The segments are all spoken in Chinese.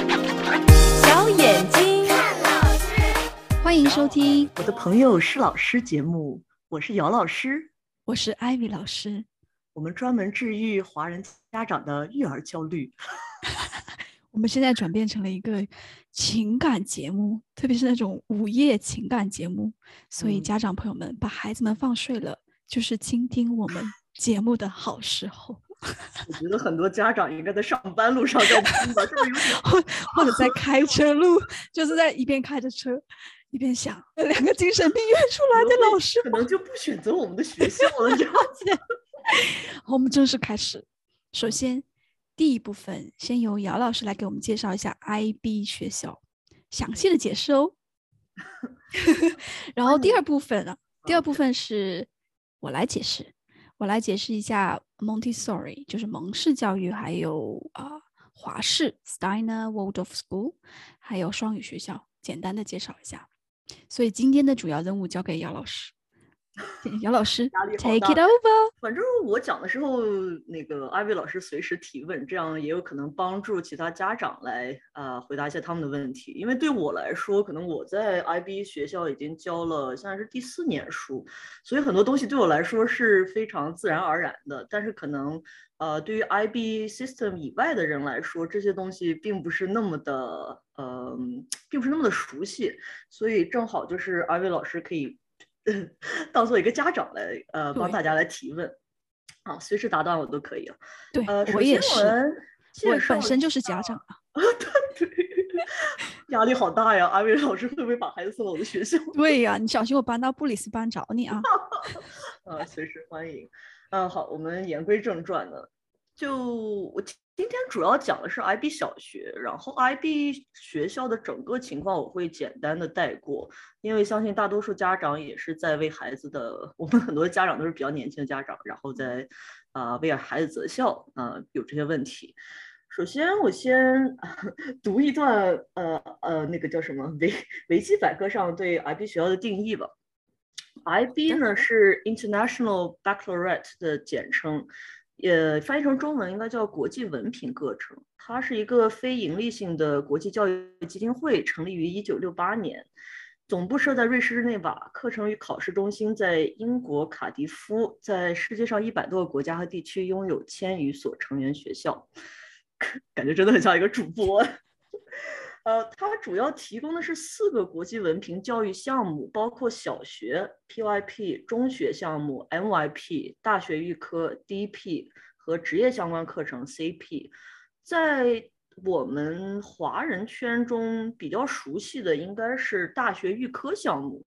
小眼睛看老师，欢迎收听我的朋友是老师节目，我是姚老师，我是艾薇老师，我们专门治愈华人家长的育儿焦虑。我们现在转变成了一个情感节目，特别是那种午夜情感节目，所以家长朋友们把孩子们放睡了，就是倾听我们节目的好时候。我觉得很多家长应该在上班路上在听吧，是不是有点？或或者在开车路，就是在一边开着车，一边想两个精神病院 出来的老师，可能就不选择我们的学校了，这样子。我们正式开始。首先，第一部分先由姚老师来给我们介绍一下 IB 学校，详细的解释哦。然后第二部分啊，第二部分是我来解释。我来解释一下 Montessori，就是蒙氏教育，还有啊华氏 Steiner Waldorf School，还有双语学校，简单的介绍一下。所以今天的主要任务交给姚老师。姚老师，Take it over。反正我讲的时候，那个艾薇老师随时提问，这样也有可能帮助其他家长来呃回答一下他们的问题。因为对我来说，可能我在 IB 学校已经教了现在是第四年书，所以很多东西对我来说是非常自然而然的。但是可能呃对于 IB system 以外的人来说，这些东西并不是那么的呃，并不是那么的熟悉，所以正好就是艾薇老师可以。当做一个家长来，呃，帮大家来提问，啊，随时打断我都可以啊。对，呃，我也是，我本身就是家长啊。对，压力好大呀！阿伟老师会不会把孩子送到我的学校？对呀，你小心我搬到布里斯班找你啊。呃，随时欢迎。嗯，好，我们言归正传呢，就我。今天主要讲的是 IB 小学，然后 IB 学校的整个情况我会简单的带过，因为相信大多数家长也是在为孩子的，我们很多家长都是比较年轻的家长，然后在啊、呃、为孩子择校啊、呃、有这些问题。首先我先 读一段呃呃那个叫什么维维基百科上对 IB 学校的定义吧。IB 呢是 International Baccalaureate 的简称。也翻译成中文应该叫国际文凭课程，它是一个非营利性的国际教育基金会，成立于一九六八年，总部设在瑞士日内瓦，课程与考试中心在英国卡迪夫，在世界上一百多个国家和地区拥有千余所成员学校，感觉真的很像一个主播。呃，它主要提供的是四个国际文凭教育项目，包括小学 PYP、中学项目 MYP、大学预科 DP 和职业相关课程 CP。在我们华人圈中比较熟悉的应该是大学预科项目。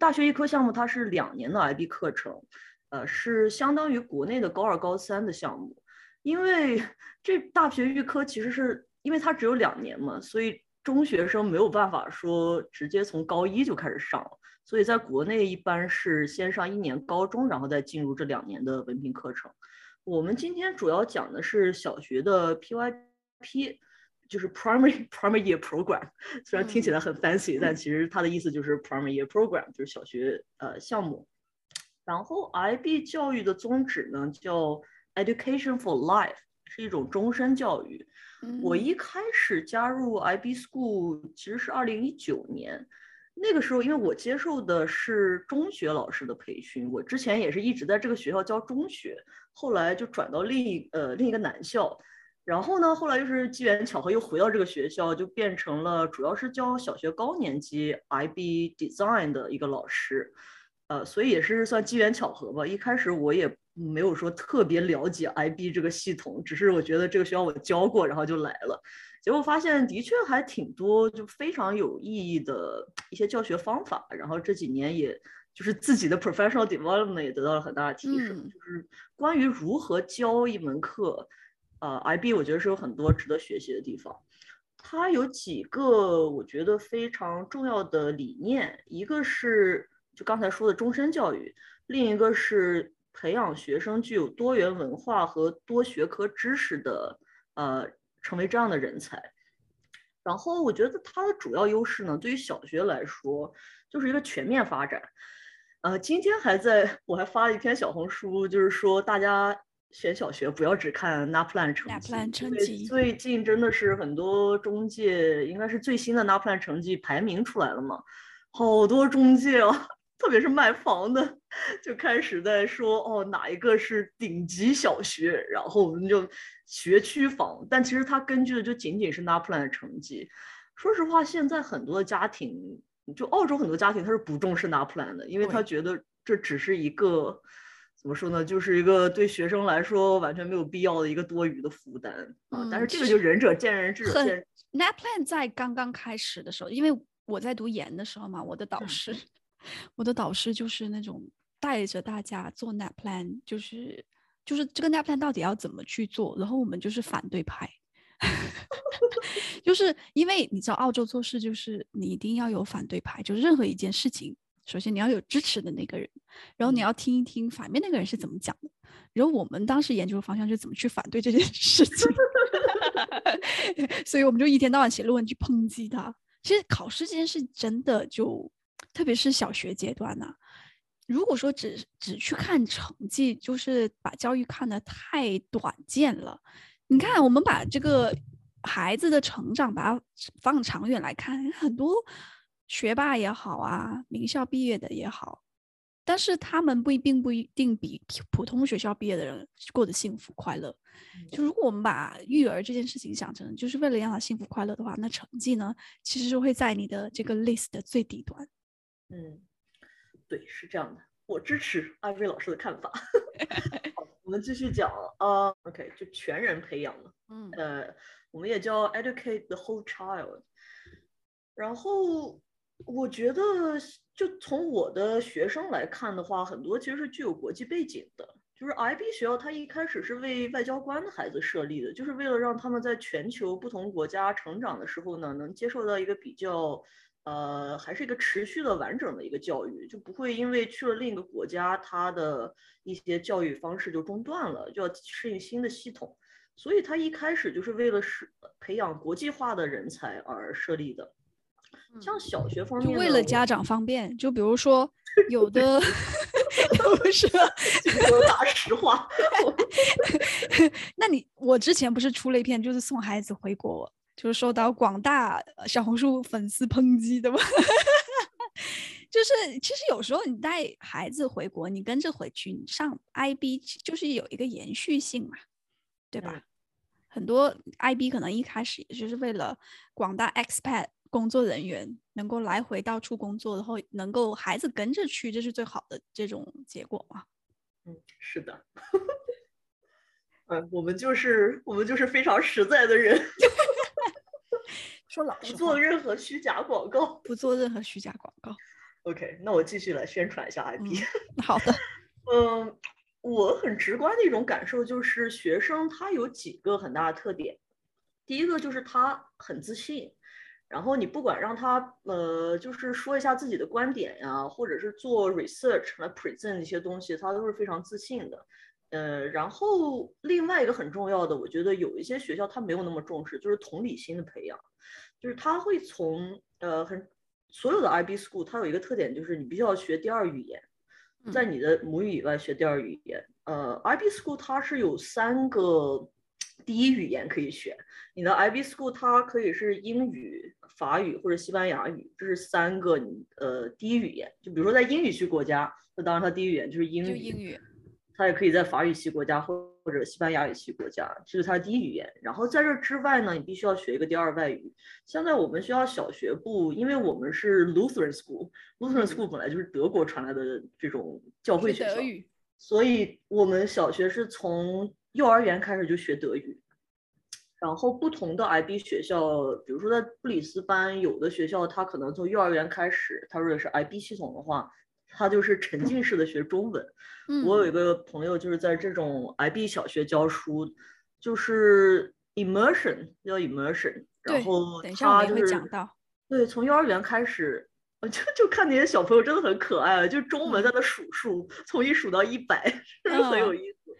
大学预科项目它是两年的 IB 课程，呃，是相当于国内的高二、高三的项目。因为这大学预科其实是。因为它只有两年嘛，所以中学生没有办法说直接从高一就开始上，所以在国内一般是先上一年高中，然后再进入这两年的文凭课程。我们今天主要讲的是小学的 PYP，就是 Primary Primary Year Program，虽然听起来很 fancy，但其实它的意思就是 Primary Year Program，就是小学呃项目。然后 IB 教育的宗旨呢叫 Education for Life，是一种终身教育。我一开始加入 IB School 其实是二零一九年，那个时候因为我接受的是中学老师的培训，我之前也是一直在这个学校教中学，后来就转到另一呃另一个男校，然后呢，后来又是机缘巧合又回到这个学校，就变成了主要是教小学高年级 IB Design 的一个老师，呃，所以也是算机缘巧合吧。一开始我也。没有说特别了解 IB 这个系统，只是我觉得这个学校我教过，然后就来了。结果发现的确还挺多，就非常有意义的一些教学方法。然后这几年也就是自己的 professional development 也得到了很大的提升。嗯、就是关于如何教一门课，呃，IB 我觉得是有很多值得学习的地方。它有几个我觉得非常重要的理念，一个是就刚才说的终身教育，另一个是。培养学生具有多元文化和多学科知识的，呃，成为这样的人才。然后我觉得它的主要优势呢，对于小学来说，就是一个全面发展。呃，今天还在我还发了一篇小红书，就是说大家选小学不要只看 NAPLAN 成绩，NAPLAN，成绩最近真的是很多中介，应该是最新的 NAPLAN 成绩排名出来了嘛，好多中介哦，特别是卖房的，就开始在说哦哪一个是顶级小学，然后我们就学区房，但其实它根据的就仅仅是 NAPLAN 的成绩。说实话，现在很多的家庭，就澳洲很多家庭他是不重视 NAPLAN 的，因为他觉得这只是一个。怎么说呢？就是一个对学生来说完全没有必要的一个多余的负担啊！但是这个就仁者见仁，智者见。NAPLAN 在刚刚开始的时候，因为我在读研的时候嘛，我的导师，我的导师就是那种带着大家做 NAPLAN，就是就是这个 NAPLAN 到底要怎么去做，然后我们就是反对派，就是因为你知道澳洲做事就是你一定要有反对派，就是任何一件事情。首先你要有支持的那个人，然后你要听一听反面那个人是怎么讲的。然后我们当时研究的方向是怎么去反对这件事情，所以我们就一天到晚写论文去抨击他。其实考试这件事真的就，特别是小学阶段呢、啊，如果说只只去看成绩，就是把教育看得太短见了。你看，我们把这个孩子的成长把它放长远来看，很多。学霸也好啊，名校毕业的也好，但是他们不一并不一定比普通学校毕业的人过得幸福快乐。就如果我们把育儿这件事情想成就是为了让他幸福快乐的话，那成绩呢，其实是会在你的这个 list 的最底端。嗯，对，是这样的，我支持艾薇老师的看法。好，我们继续讲啊、uh,，OK，就全人培养了。嗯，呃，我们也叫 educate the whole child，然后。我觉得，就从我的学生来看的话，很多其实是具有国际背景的。就是 IB 学校，它一开始是为外交官的孩子设立的，就是为了让他们在全球不同国家成长的时候呢，能接受到一个比较，呃，还是一个持续的完整的一个教育，就不会因为去了另一个国家，它的一些教育方式就中断了，就要适应新的系统。所以，它一开始就是为了是培养国际化的人才而设立的。像小学方面，就为了家长方便，就比如说 有的，不是说大实话。那你我之前不是出了一篇，就是送孩子回国，就是受到广大小红书粉丝抨击的吗？就是其实有时候你带孩子回国，你跟着回去，你上 IB 就是有一个延续性嘛，对吧？嗯、很多 IB 可能一开始也就是为了广大 expat。工作人员能够来回到处工作，然后能够孩子跟着去，这是最好的这种结果嘛？嗯，是的。嗯，我们就是我们就是非常实在的人。说老实话，不做任何虚假广告，不做任何虚假广告。OK，那我继续来宣传一下 IP。嗯，好的。嗯，我很直观的一种感受就是，学生他有几个很大的特点。第一个就是他很自信。然后你不管让他呃，就是说一下自己的观点呀，或者是做 research 来 present 一些东西，他都是非常自信的。呃，然后另外一个很重要的，我觉得有一些学校他没有那么重视，就是同理心的培养，就是他会从呃很所有的 IB school，它有一个特点，就是你必须要学第二语言，在你的母语以外学第二语言。呃，IB school 它是有三个。第一语言可以选，你的 IB School 它可以是英语、法语或者西班牙语，这是三个你呃第一语言。就比如说在英语区国家，那当然它第一语言就是英语。英语。它也可以在法语系国家或或者西班牙语系国家，这是他的第一语言。然后在这之外呢，你必须要学一个第二外语。像在我们学校小学部，因为我们是 Lutheran School，Lutheran School 本来就是德国传来的这种教会学校，所以我们小学是从。幼儿园开始就学德语，然后不同的 IB 学校，比如说在布里斯班，有的学校他可能从幼儿园开始，他如果是 IB 系统的话，他就是沉浸式的学中文。嗯、我有一个朋友就是在这种 IB 小学教书，就是 immersion 叫 immersion，然后他就是讲到对，从幼儿园开始，就就看那些小朋友真的很可爱，就中文在那数数，嗯、从一数到一百，真的很有意思。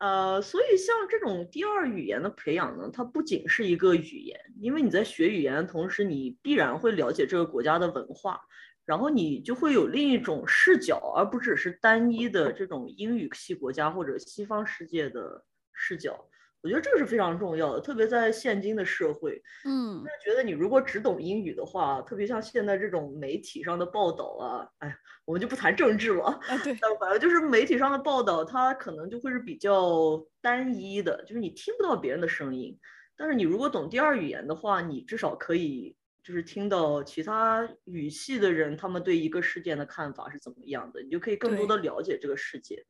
呃，所以像这种第二语言的培养呢，它不仅是一个语言，因为你在学语言的同时，你必然会了解这个国家的文化，然后你就会有另一种视角，而不只是单一的这种英语系国家或者西方世界的视角。我觉得这个是非常重要的，特别在现今的社会。嗯，就是觉得你如果只懂英语的话，特别像现在这种媒体上的报道啊，哎，我们就不谈政治了。啊，对。但反正就是媒体上的报道，它可能就会是比较单一的，就是你听不到别人的声音。但是你如果懂第二语言的话，你至少可以就是听到其他语系的人他们对一个事件的看法是怎么样的，你就可以更多的了解这个世界。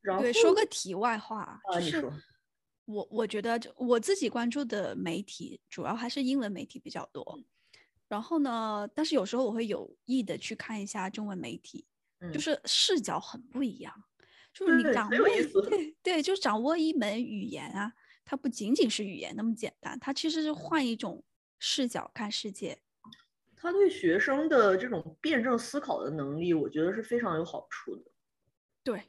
然后，对，说个题外话，啊，你说。我我觉得，我自己关注的媒体主要还是英文媒体比较多，然后呢，但是有时候我会有意的去看一下中文媒体，嗯、就是视角很不一样，就是你掌握对对，对，就掌握一门语言啊，它不仅仅是语言那么简单，它其实是换一种视角看世界，他对学生的这种辩证思考的能力，我觉得是非常有好处的，对。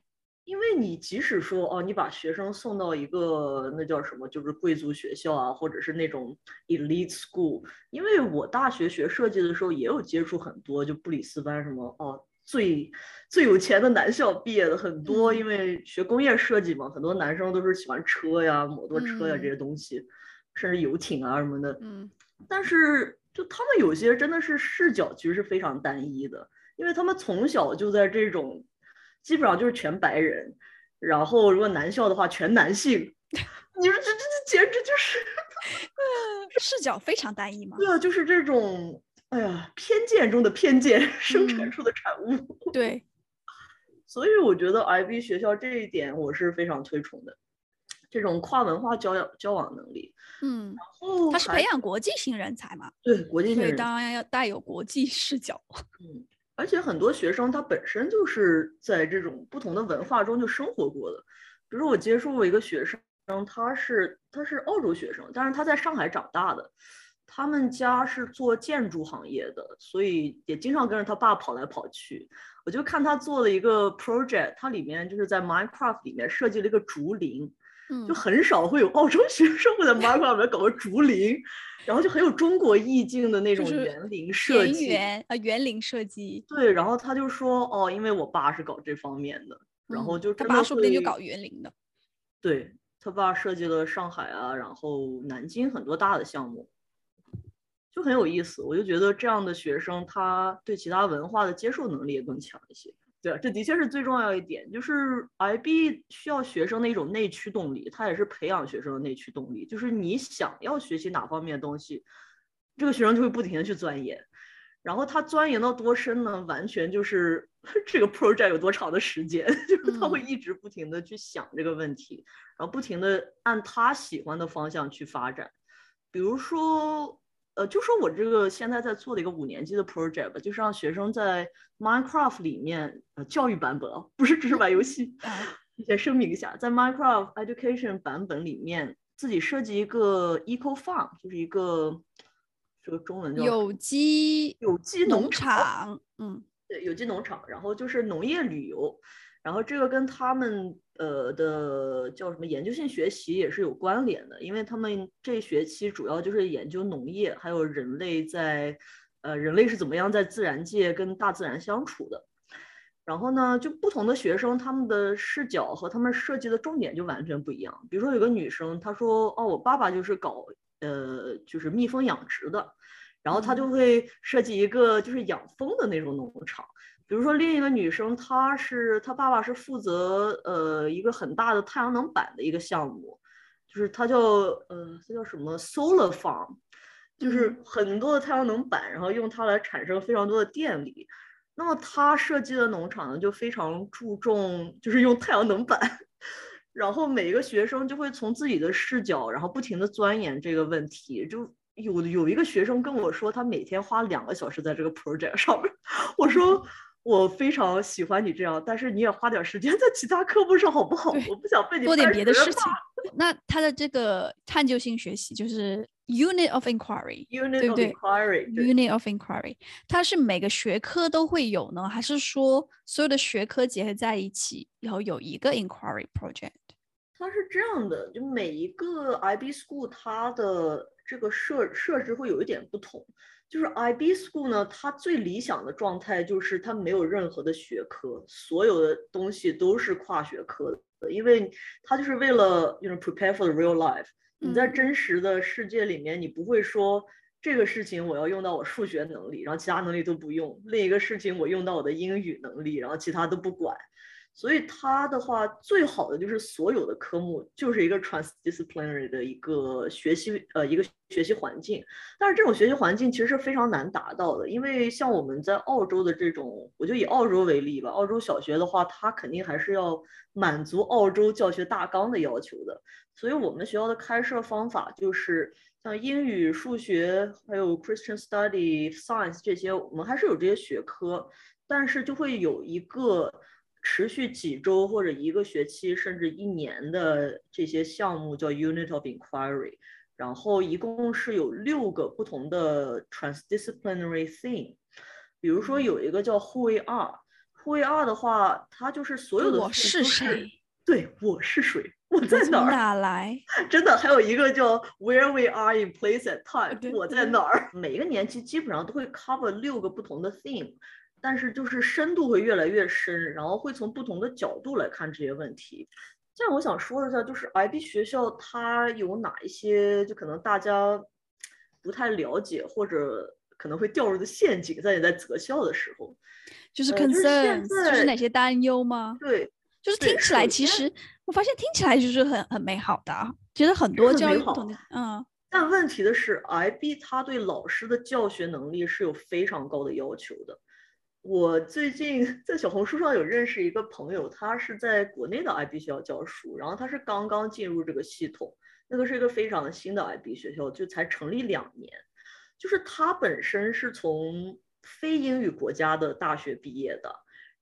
因为你即使说哦，你把学生送到一个那叫什么，就是贵族学校啊，或者是那种 elite school。因为我大学学设计的时候也有接触很多，就布里斯班什么哦，最最有钱的男校毕业的很多，因为学工业设计嘛，很多男生都是喜欢车呀、摩托车呀这些东西，甚至游艇啊什么的。嗯。但是就他们有些真的是视角其实是非常单一的，因为他们从小就在这种。基本上就是全白人，然后如果男校的话全男性，你说这这这简直就是，视角非常单一嘛。对啊，就是这种，哎呀，偏见中的偏见生产出的产物。嗯、对，所以我觉得 IB 学校这一点我是非常推崇的，这种跨文化交交往能力。嗯，然后它是培养国际性人才嘛？对，国际性人才，当然要带有国际视角。嗯。而且很多学生他本身就是在这种不同的文化中就生活过的，比如说我接触过一个学生，他是他是澳洲学生，但是他在上海长大的，他们家是做建筑行业的，所以也经常跟着他爸跑来跑去。我就看他做了一个 project，他里面就是在 Minecraft 里面设计了一个竹林。就很少会有澳洲学生会在 Minecraft 里面搞个竹林，然后就很有中国意境的那种园林设计，园啊园林设计。对，然后他就说哦，因为我爸是搞这方面的，然后就他爸说不定就搞园林的。对，他爸设计了上海啊，然后南京很多大的项目，就很有意思。我就觉得这样的学生，他对其他文化的接受能力也更强一些。对，这的确是最重要一点，就是 IB 需要学生的一种内驱动力，它也是培养学生的内驱动力。就是你想要学习哪方面的东西，这个学生就会不停的去钻研，然后他钻研到多深呢？完全就是 这个 project 有多长的时间，就是他会一直不停的去想这个问题，然后不停的按他喜欢的方向去发展，比如说。呃，就说我这个现在在做的一个五年级的 project，就是让学生在 Minecraft 里面，呃，教育版本啊，不是只是玩游戏。先声明一下，在 Minecraft Education 版本里面，自己设计一个 Eco Farm，就是一个这个中文叫有机有机农场。嗯，对，有机农场，然后就是农业旅游。然后这个跟他们呃的叫什么研究性学习也是有关联的，因为他们这学期主要就是研究农业，还有人类在呃人类是怎么样在自然界跟大自然相处的。然后呢，就不同的学生他们的视角和他们设计的重点就完全不一样。比如说有个女生，她说哦，我爸爸就是搞呃就是蜜蜂养殖的，然后她就会设计一个就是养蜂的那种农场。比如说，另一个女生，她是她爸爸是负责呃一个很大的太阳能板的一个项目，就是它叫呃这叫什么 solar farm，就是很多的太阳能板，然后用它来产生非常多的电力。那么她设计的农场呢，就非常注重就是用太阳能板，然后每一个学生就会从自己的视角，然后不停地钻研这个问题。就有有一个学生跟我说，他每天花两个小时在这个 project 上面，我说。我非常喜欢你这样，但是你也花点时间在其他科目上好不好？我不想被你多点别的事情。那他的这个探究性学习就是 unit of inquiry，unit of inquiry，对不对？unit of inquiry，它是每个学科都会有呢，还是说所有的学科结合在一起，然后有一个 inquiry project？它是这样的，就每一个 IB School 它的这个设设置会有一点不同。就是 IB School 呢，它最理想的状态就是它没有任何的学科，所有的东西都是跨学科的，因为它就是为了 you know prepare for the real life。你在真实的世界里面，你不会说这个事情我要用到我数学能力，然后其他能力都不用；另一个事情我用到我的英语能力，然后其他都不管。所以它的话，最好的就是所有的科目就是一个 transdisciplinary 的一个学习，呃，一个学习环境。但是这种学习环境其实是非常难达到的，因为像我们在澳洲的这种，我就以澳洲为例吧，澳洲小学的话，它肯定还是要满足澳洲教学大纲的要求的。所以我们学校的开设方法就是像英语、数学，还有 Christian Study、Science 这些，我们还是有这些学科，但是就会有一个。持续几周或者一个学期甚至一年的这些项目叫 Unit of Inquiry，然后一共是有六个不同的 transdisciplinary theme。比如说有一个叫 Who We Are，Who We Are 的话，它就是所有的我是谁？对，我是谁？我在哪儿？哪来？真的，还有一个叫 Where We Are in Place and Time，我在哪儿？每一个年级基本上都会 cover 六个不同的 theme。但是就是深度会越来越深，然后会从不同的角度来看这些问题。这样我想说一下，就是 IB 学校它有哪一些就可能大家不太了解或者可能会掉入的陷阱，在你在择校的时候，就是 concerns，就是哪些担忧吗？对，就是听起来其实我发现听起来就是很很美好的，其实很多教育不同的，嗯。但问题的是，IB 它对老师的教学能力是有非常高的要求的。我最近 在小红书上有认识一个朋友，他是在国内的 IB 学校教书，然后他是刚刚进入这个系统，那个是一个非常新的 IB 学校，就才成立两年，就是他本身是从非英语国家的大学毕业的，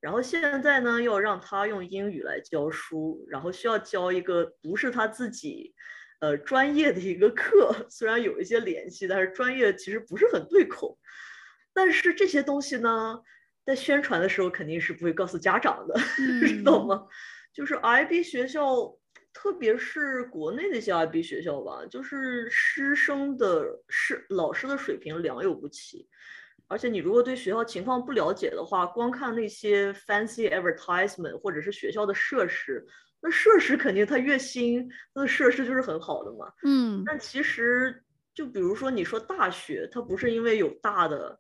然后现在呢要让他用英语来教书，然后需要教一个不是他自己呃专业的一个课，虽然有一些联系，但是专业其实不是很对口，但是这些东西呢。在宣传的时候肯定是不会告诉家长的，嗯、知道吗？就是 IB 学校，特别是国内的一些 IB 学校吧，就是师生的师老师的水平良莠不齐，而且你如果对学校情况不了解的话，光看那些 fancy advertisement 或者是学校的设施，那设施肯定它越新，它的设施就是很好的嘛。嗯，但其实就比如说你说大学，它不是因为有大的。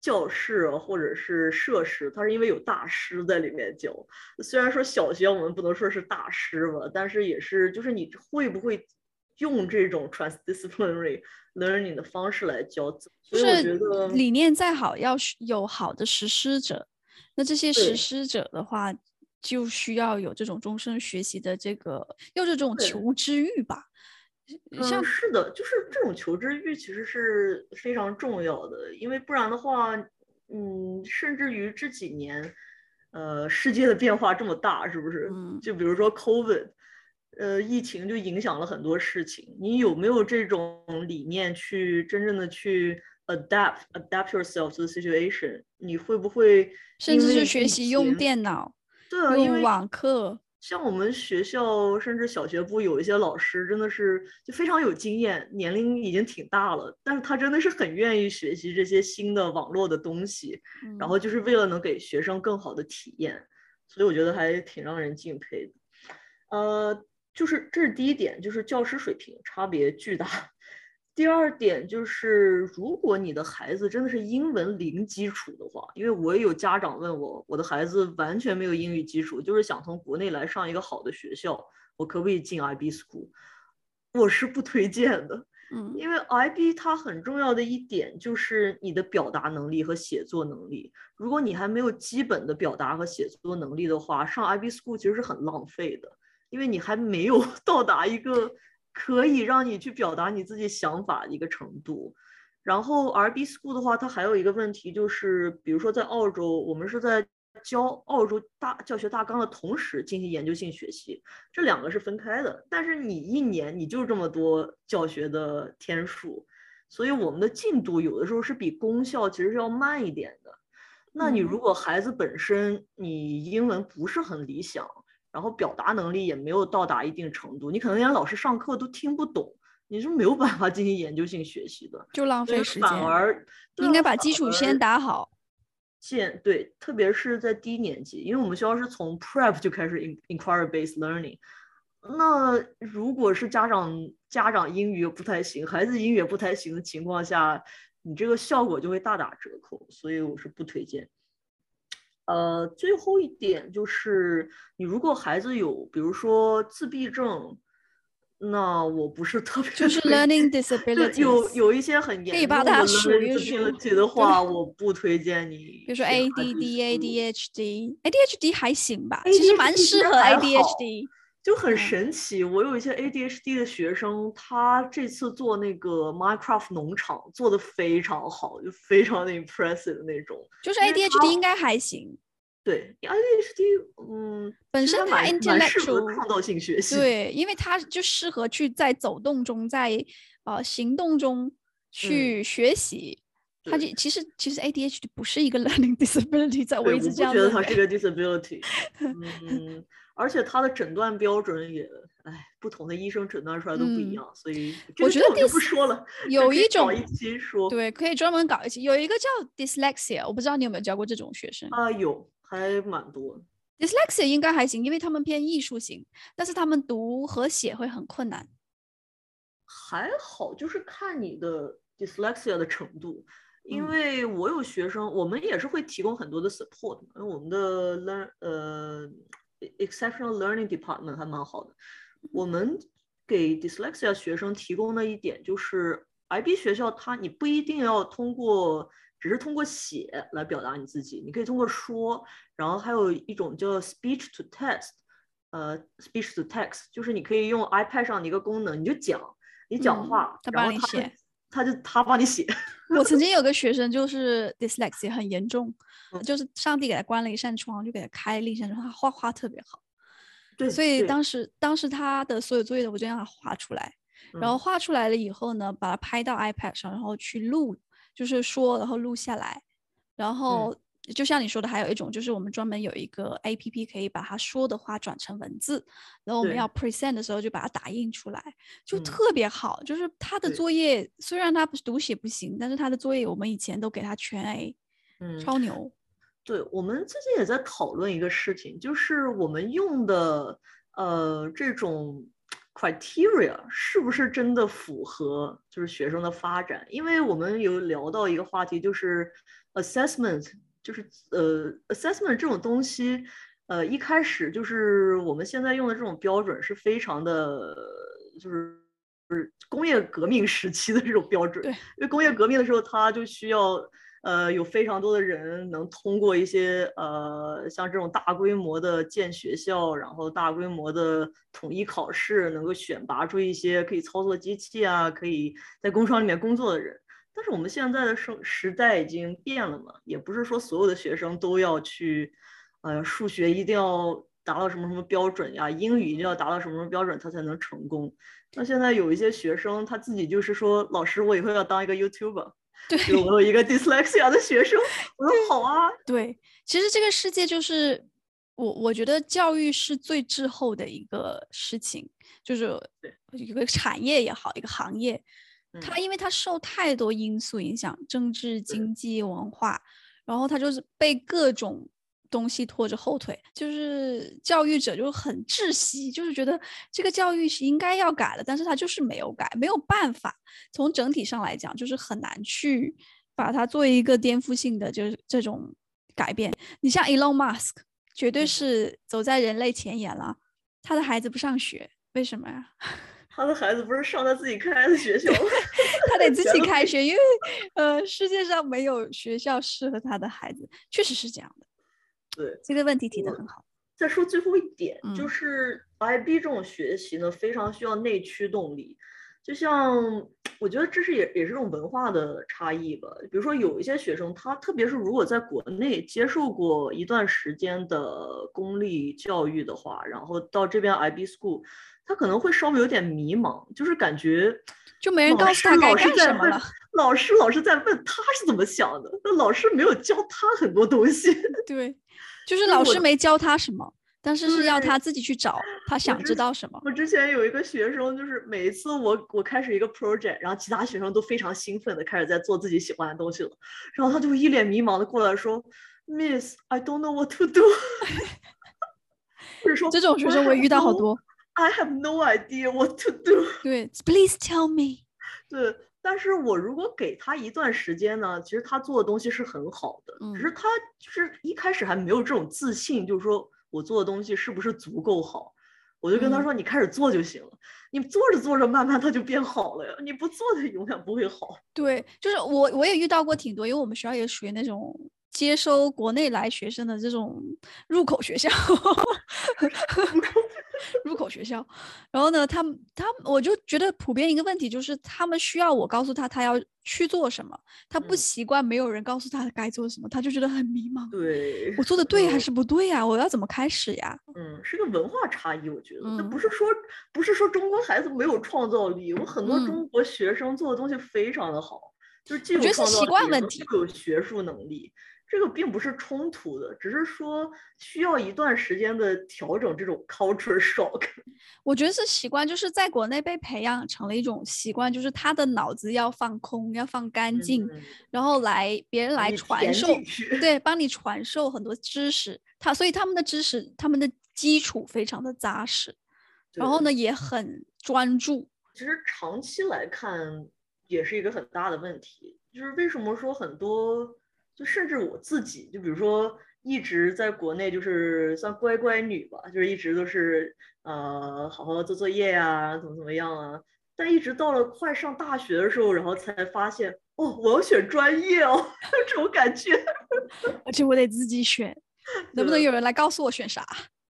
教室或者是设施，它是因为有大师在里面教。虽然说小学我们不能说是大师吧，但是也是，就是你会不会用这种 transdisciplinary learning 的方式来教？所以我觉得理念再好，要有好的实施者。那这些实施者的话，就需要有这种终身学习的这个，要这种求知欲吧。像、嗯、是的，就是这种求知欲其实是非常重要的，因为不然的话，嗯，甚至于这几年，呃，世界的变化这么大，是不是？嗯。就比如说 COVID，呃，疫情就影响了很多事情。你有没有这种理念去真正的去 adapt adapt yourself to the situation？你会不会甚至是学习用电脑？对啊，用网课。像我们学校甚至小学部有一些老师真的是就非常有经验，年龄已经挺大了，但是他真的是很愿意学习这些新的网络的东西，嗯，然后就是为了能给学生更好的体验，所以我觉得还挺让人敬佩的。呃，就是这是第一点，就是教师水平差别巨大。第二点就是，如果你的孩子真的是英文零基础的话，因为我也有家长问我，我的孩子完全没有英语基础，就是想从国内来上一个好的学校，我可不可以进 IB School？我是不推荐的，嗯，因为 IB 它很重要的一点就是你的表达能力和写作能力，如果你还没有基本的表达和写作能力的话，上 IB School 其实是很浪费的，因为你还没有 到达一个。可以让你去表达你自己想法的一个程度，然后 RB School 的话，它还有一个问题就是，比如说在澳洲，我们是在教澳洲大教学大纲的同时进行研究性学习，这两个是分开的。但是你一年你就这么多教学的天数，所以我们的进度有的时候是比公校其实是要慢一点的。那你如果孩子本身你英文不是很理想，然后表达能力也没有到达一定程度，你可能连老师上课都听不懂，你是没有办法进行研究性学习的，就浪费时间。反而应该把基础先打好。现对，特别是在低年级，因为我们学校是从 prep 就开始 inquiry based learning。那如果是家长家长英语不太行，孩子英语也不太行的情况下，你这个效果就会大打折扣，所以我是不推荐。呃，最后一点就是，你如果孩子有，比如说自闭症，那我不是特别就是 learning disability，有有一些很严重的 learning disability 的 话，我不推荐你。比如说 ADD、ADHD、ADHD 还行吧，其实蛮适合 ADHD。就很神奇，我有一些 ADHD 的学生，他这次做那个 Minecraft 农场做的非常好，就非常的 impressive 的那种。就是 ADHD 应该还行。对，ADHD，嗯，本身它 intellectual 创造性学习。对，因为它就适合去在走动中，在呃行动中去学习。它就其实其实 ADHD 不是一个 learning disability，在我一直这样我不觉得它是个 disability。嗯。而且他的诊断标准也，哎，不同的医生诊断出来都不一样，嗯、所以我觉得我就不说了。有一种一期说，对，可以专门搞一期。有一个叫 dyslexia，我不知道你有没有教过这种学生啊？有，还蛮多。dyslexia 应该还行，因为他们偏艺术型，但是他们读和写会很困难。还好，就是看你的 dyslexia 的程度。因为我有学生，嗯、我们也是会提供很多的 support，因为我们的 learn 呃。Exceptional Learning Department 还蛮好的。我们给 dyslexia 学生提供的一点就是，IB 学校它你不一定要通过，只是通过写来表达你自己，你可以通过说，然后还有一种叫 speech to text，呃，speech to text 就是你可以用 iPad 上的一个功能，你就讲，你讲话，嗯、他帮你写，他就他帮你写。我曾经有个学生就是 dyslexia 很严重。就是上帝给他关了一扇窗，就给他开了一扇窗。他画画特别好，对，所以当时当时他的所有作业我就让他画出来，嗯，然后画出来了以后呢，把它拍到 iPad 上，然后去录，就是说，然后录下来，然后就像你说的，还有一种就是我们专门有一个 APP 可以把他说的话转成文字，然后我们要 present 的时候就把它打印出来，就特别好。就是他的作业虽然他不是读写不行，但是他的作业我们以前都给他全 A，嗯，超牛。对，我们最近也在讨论一个事情，就是我们用的呃这种 criteria 是不是真的符合就是学生的发展？因为我们有聊到一个话题，就是 assessment，就是呃 assessment 这种东西，呃一开始就是我们现在用的这种标准是非常的，就是就是工业革命时期的这种标准，对，因为工业革命的时候它就需要。呃，有非常多的人能通过一些呃，像这种大规模的建学校，然后大规模的统一考试，能够选拔出一些可以操作机器啊，可以在工厂里面工作的人。但是我们现在的生时代已经变了嘛，也不是说所有的学生都要去，呃，数学一定要达到什么什么标准呀，英语一定要达到什么什么标准，他才能成功。那现在有一些学生他自己就是说，老师，我以后要当一个 YouTuber。对，我有一个 dyslexia 的学生，我说好啊。对，其实这个世界就是我，我觉得教育是最滞后的一个事情，就是一个产业也好，一个行业，它因为他受太多因素影响，政治、经济、文化，然后他就是被各种。东西拖着后腿，就是教育者就很窒息，就是觉得这个教育是应该要改的，但是他就是没有改，没有办法。从整体上来讲，就是很难去把它做一个颠覆性的就是这种改变。你像 Elon Musk，绝对是走在人类前沿了。他的孩子不上学，为什么呀？他的孩子不是上他自己开的学校吗？他得自己开学，因为呃，世界上没有学校适合他的孩子，确实是这样的。对，这个问题提得很好。再说最后一点，嗯、就是 IB 这种学习呢，非常需要内驱动力。就像我觉得这是也也是这种文化的差异吧。比如说有一些学生，他特别是如果在国内接受过一段时间的公立教育的话，然后到这边 IB School，他可能会稍微有点迷茫，就是感觉就没人告诉他该干什么了。老师老是在问他是怎么想的，那老师没有教他很多东西。对。就是老师没教他什么，但是是要他自己去找，他想知道什么。我之前有一个学生，就是每一次我我开始一个 project，然后其他学生都非常兴奋的开始在做自己喜欢的东西了，然后他就一脸迷茫的过来说：“Miss，I don't know what to do。” 这种学生我也遇到好多。I have no idea what to do。对，Please tell me。对，但是我如果给他一段时间呢，其实他做的东西是很好的，嗯、只是他就是一开始还没有这种自信，就是说。我做的东西是不是足够好？我就跟他说：“你开始做就行了，嗯、你做着做着，慢慢它就变好了呀。你不做，它永远不会好。”对，就是我我也遇到过挺多，因为我们学校也属于那种接收国内来学生的这种入口学校。入口学校，然后呢，他们他我就觉得普遍一个问题就是，他们需要我告诉他他要去做什么，他不习惯没有人告诉他该做什么，他就觉得很迷茫。对，我做的对还是不对呀？我要怎么开始呀？嗯，是个文化差异，我觉得。那不是说不是说中国孩子没有创造力，我很多中国学生做的东西非常的好，就是既有创造力，习惯问题，又有学术能力。这个并不是冲突的，只是说需要一段时间的调整。这种 culture shock，我觉得是习惯，就是在国内被培养成了一种习惯，就是他的脑子要放空，要放干净，嗯、然后来别人来传授，对，帮你传授很多知识。他所以他们的知识，他们的基础非常的扎实，然后呢也很专注。其实长期来看也是一个很大的问题，就是为什么说很多。就甚至我自己，就比如说一直在国内，就是算乖乖女吧，就是一直都是呃好好做作业呀，怎么怎么样啊。但一直到了快上大学的时候，然后才发现，哦，我要选专业哦，这种感觉。而且我得自己选，能不能有人来告诉我选啥？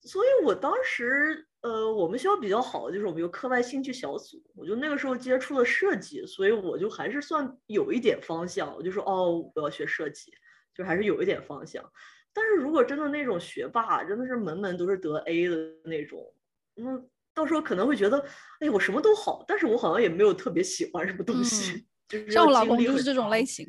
所以我当时。呃，我们学校比较好的就是我们有课外兴趣小组，我就那个时候接触了设计，所以我就还是算有一点方向。我就说哦，我要学设计，就还是有一点方向。但是如果真的那种学霸，真的是门门都是得 A 的那种，嗯，到时候可能会觉得，哎，我什么都好，但是我好像也没有特别喜欢什么东西。嗯、就是像我老公就是这种类型，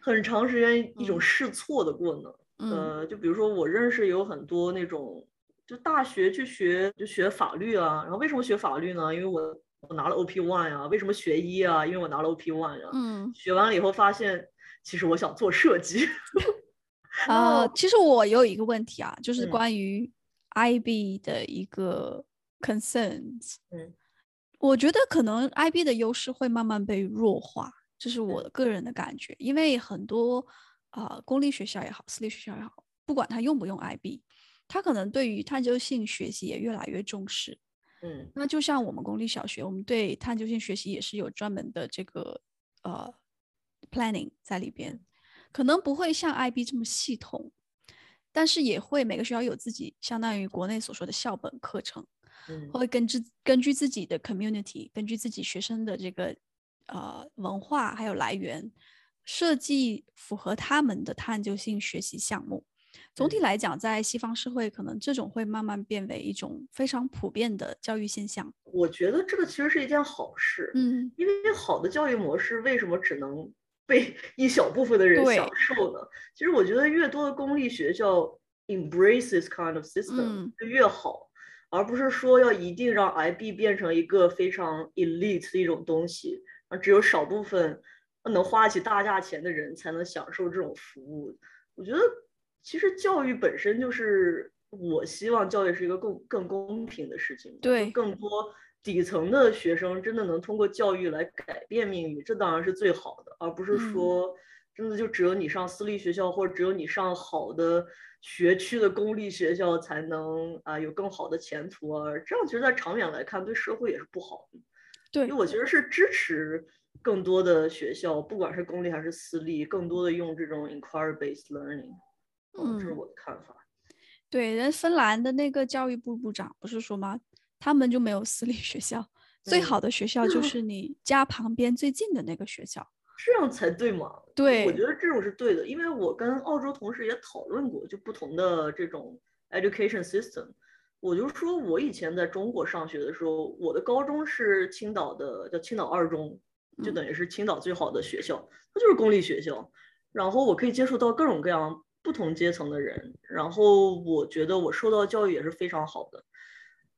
很长时间一种试错的过程。嗯、呃，就比如说我认识有很多那种。就大学去学就学法律啊，然后为什么学法律呢？因为我我拿了 OP One 呀。为什么学医啊？因为我拿了 OP One 呀。嗯，学完了以后发现，其实我想做设计。啊、呃，其实我有一个问题啊，就是关于 IB 的一个 concerns。嗯，我觉得可能 IB 的优势会慢慢被弱化，这是我个人的感觉。因为很多啊、呃，公立学校也好，私立学校也好，不管他用不用 IB。他可能对于探究性学习也越来越重视，嗯，那就像我们公立小学，我们对探究性学习也是有专门的这个呃 planning 在里边，可能不会像 IB 这么系统，但是也会每个学校有自己相当于国内所说的校本课程，嗯，会根据根据自己的 community，根据自己学生的这个呃文化还有来源，设计符合他们的探究性学习项目。总体来讲，在西方社会，可能这种会慢慢变为一种非常普遍的教育现象。我觉得这个其实是一件好事，嗯，因为好的教育模式为什么只能被 一小部分的人享受呢？其实我觉得越多的公立学校 embrace this kind of system 就越好，嗯，而不是说要一定让 IB 变成一个非常 elite 的一种东西，而只有少部分能花起大价钱的人才能享受这种服务。我觉得。其实教育本身就是，我希望教育是一个更更公平的事情。对，更多底层的学生真的能通过教育来改变命运，这当然是最好的，而不是说真的就只有你上私立学校，或者只有你上好的学区的公立学校才能啊有更好的前途啊。这样其实，在长远来看，对社会也是不好的。对，因为我其实是支持更多的学校，不管是公立还是私立，更多的用这种 inquiry-based learning。嗯，这是我的看法。对，人芬兰的那个教育部部长不是说吗？他们就没有私立学校，嗯、最好的学校就是你家旁边最近的那个学校，这样才对嘛？对，我觉得这种是对的，因为我跟澳洲同事也讨论过，就不同的这种 education system。我就说我以前在中国上学的时候，我的高中是青岛的，叫青岛二中，就等于是青岛最好的学校，嗯、它就是公立学校，然后我可以接触到各种各样。不同阶层的人，然后我觉得我受到教育也是非常好的。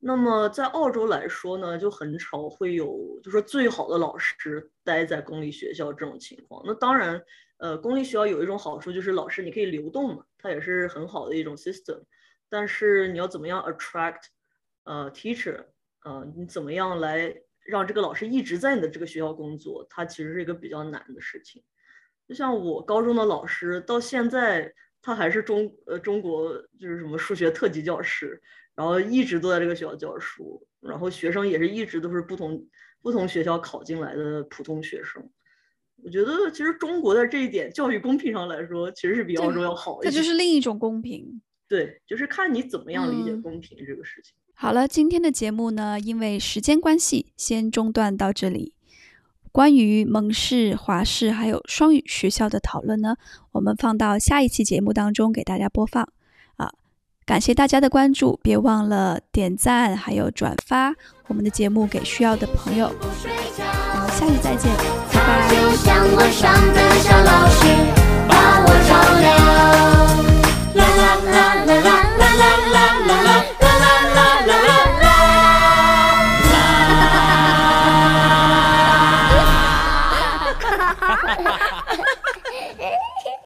那么在澳洲来说呢，就很少会有就说最好的老师待在公立学校这种情况。那当然，呃，公立学校有一种好处就是老师你可以流动嘛，它也是很好的一种 system。但是你要怎么样 attract 呃 teacher，呃，你怎么样来让这个老师一直在你的这个学校工作，它其实是一个比较难的事情。就像我高中的老师到现在，他还是中呃中国就是什么数学特级教师。然后一直都在这个学校教书，然后学生也是一直都是不同不同学校考进来的普通学生。我觉得其实中国在这一点教育公平上来说，其实是比澳洲要好一点。这就是另一种公平。对，就是看你怎么样理解公平这个事情。嗯。好了，今天的节目呢，因为时间关系，先中断到这里。关于蒙氏、华氏还有双语学校的讨论呢，我们放到下一期节目当中给大家播放。啊感谢大家的关注，别忘了点赞，还有转发我们的节目给需要的朋友。我们下期再见，拜拜。就像我上的小老师，把我照亮。啦啦啦啦啦啦啦啦啦啦